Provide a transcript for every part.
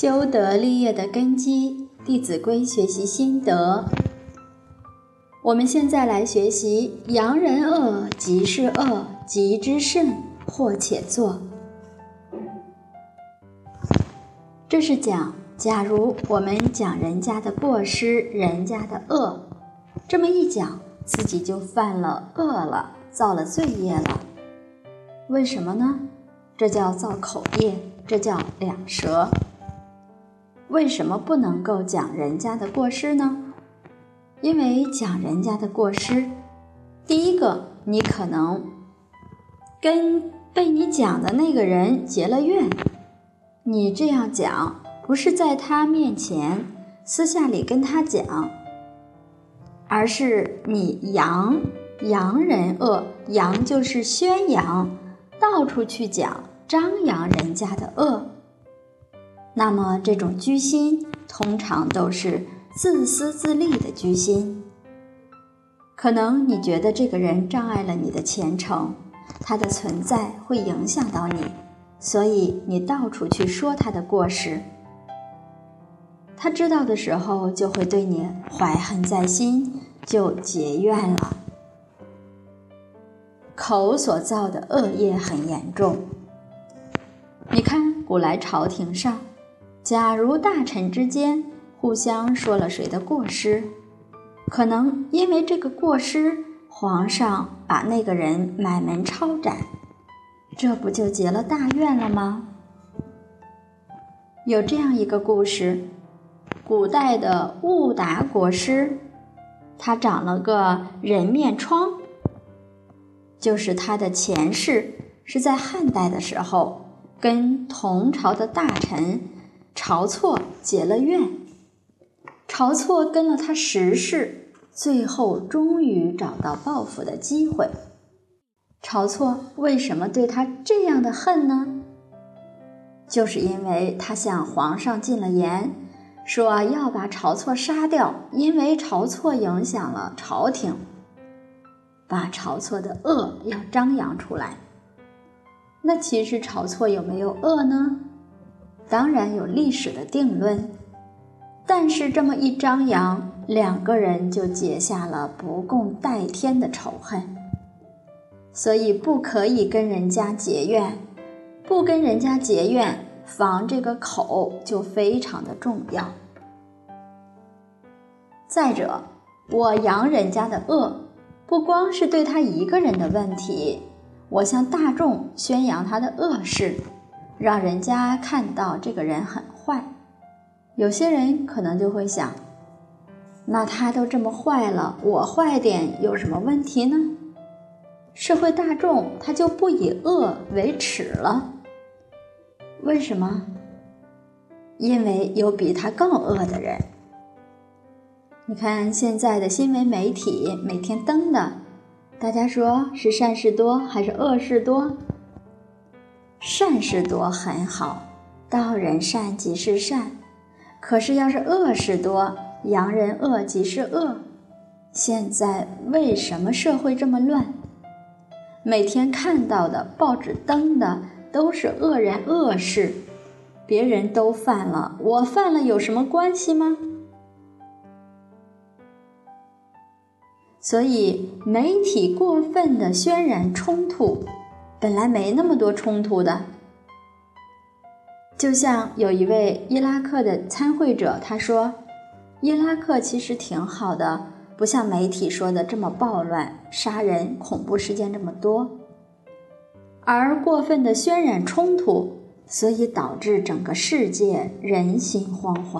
修德立业的根基，《弟子规》学习心得。我们现在来学习“扬人恶，即是恶；即之甚，或且作”。这是讲，假如我们讲人家的过失，人家的恶，这么一讲，自己就犯了恶了，造了罪业了。为什么呢？这叫造口业，这叫两舌。为什么不能够讲人家的过失呢？因为讲人家的过失，第一个，你可能跟被你讲的那个人结了怨。你这样讲，不是在他面前私下里跟他讲，而是你扬扬人恶，扬就是宣扬，到处去讲，张扬人家的恶。那么，这种居心通常都是自私自利的居心。可能你觉得这个人障碍了你的前程，他的存在会影响到你，所以你到处去说他的过失。他知道的时候，就会对你怀恨在心，就结怨了。口所造的恶业很严重。你看，古来朝廷上。假如大臣之间互相说了谁的过失，可能因为这个过失，皇上把那个人买门抄斩，这不就结了大怨了吗？有这样一个故事：古代的兀达国师，他长了个人面疮，就是他的前世是在汉代的时候跟同朝的大臣。晁错结了怨，晁错跟了他十世，最后终于找到报复的机会。晁错为什么对他这样的恨呢？就是因为他向皇上进了言，说要把晁错杀掉，因为晁错影响了朝廷，把晁错的恶要张扬出来。那其实晁错有没有恶呢？当然有历史的定论，但是这么一张扬，两个人就结下了不共戴天的仇恨。所以不可以跟人家结怨，不跟人家结怨，防这个口就非常的重要。再者，我扬人家的恶，不光是对他一个人的问题，我向大众宣扬他的恶事。让人家看到这个人很坏，有些人可能就会想：那他都这么坏了，我坏点有什么问题呢？社会大众他就不以恶为耻了。为什么？因为有比他更恶的人。你看现在的新闻媒体每天登的，大家说是善事多还是恶事多？善事多很好，道人善即是善。可是要是恶事多，扬人恶即是恶。现在为什么社会这么乱？每天看到的报纸登的都是恶人恶事，别人都犯了，我犯了有什么关系吗？所以媒体过分的渲染冲突。本来没那么多冲突的，就像有一位伊拉克的参会者，他说：“伊拉克其实挺好的，不像媒体说的这么暴乱、杀人、恐怖事件这么多，而过分的渲染冲突，所以导致整个世界人心惶惶。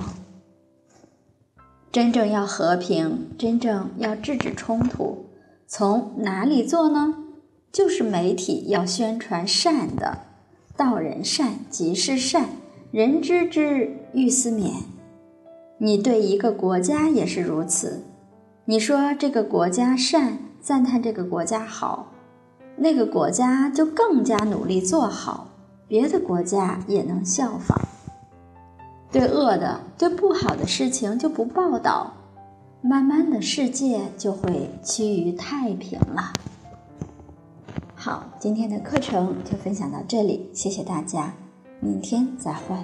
真正要和平，真正要制止冲突，从哪里做呢？”就是媒体要宣传善的，道人善即是善，人知之欲思勉。你对一个国家也是如此，你说这个国家善，赞叹这个国家好，那个国家就更加努力做好，别的国家也能效仿。对恶的、对不好的事情就不报道，慢慢的世界就会趋于太平了。好，今天的课程就分享到这里，谢谢大家，明天再会。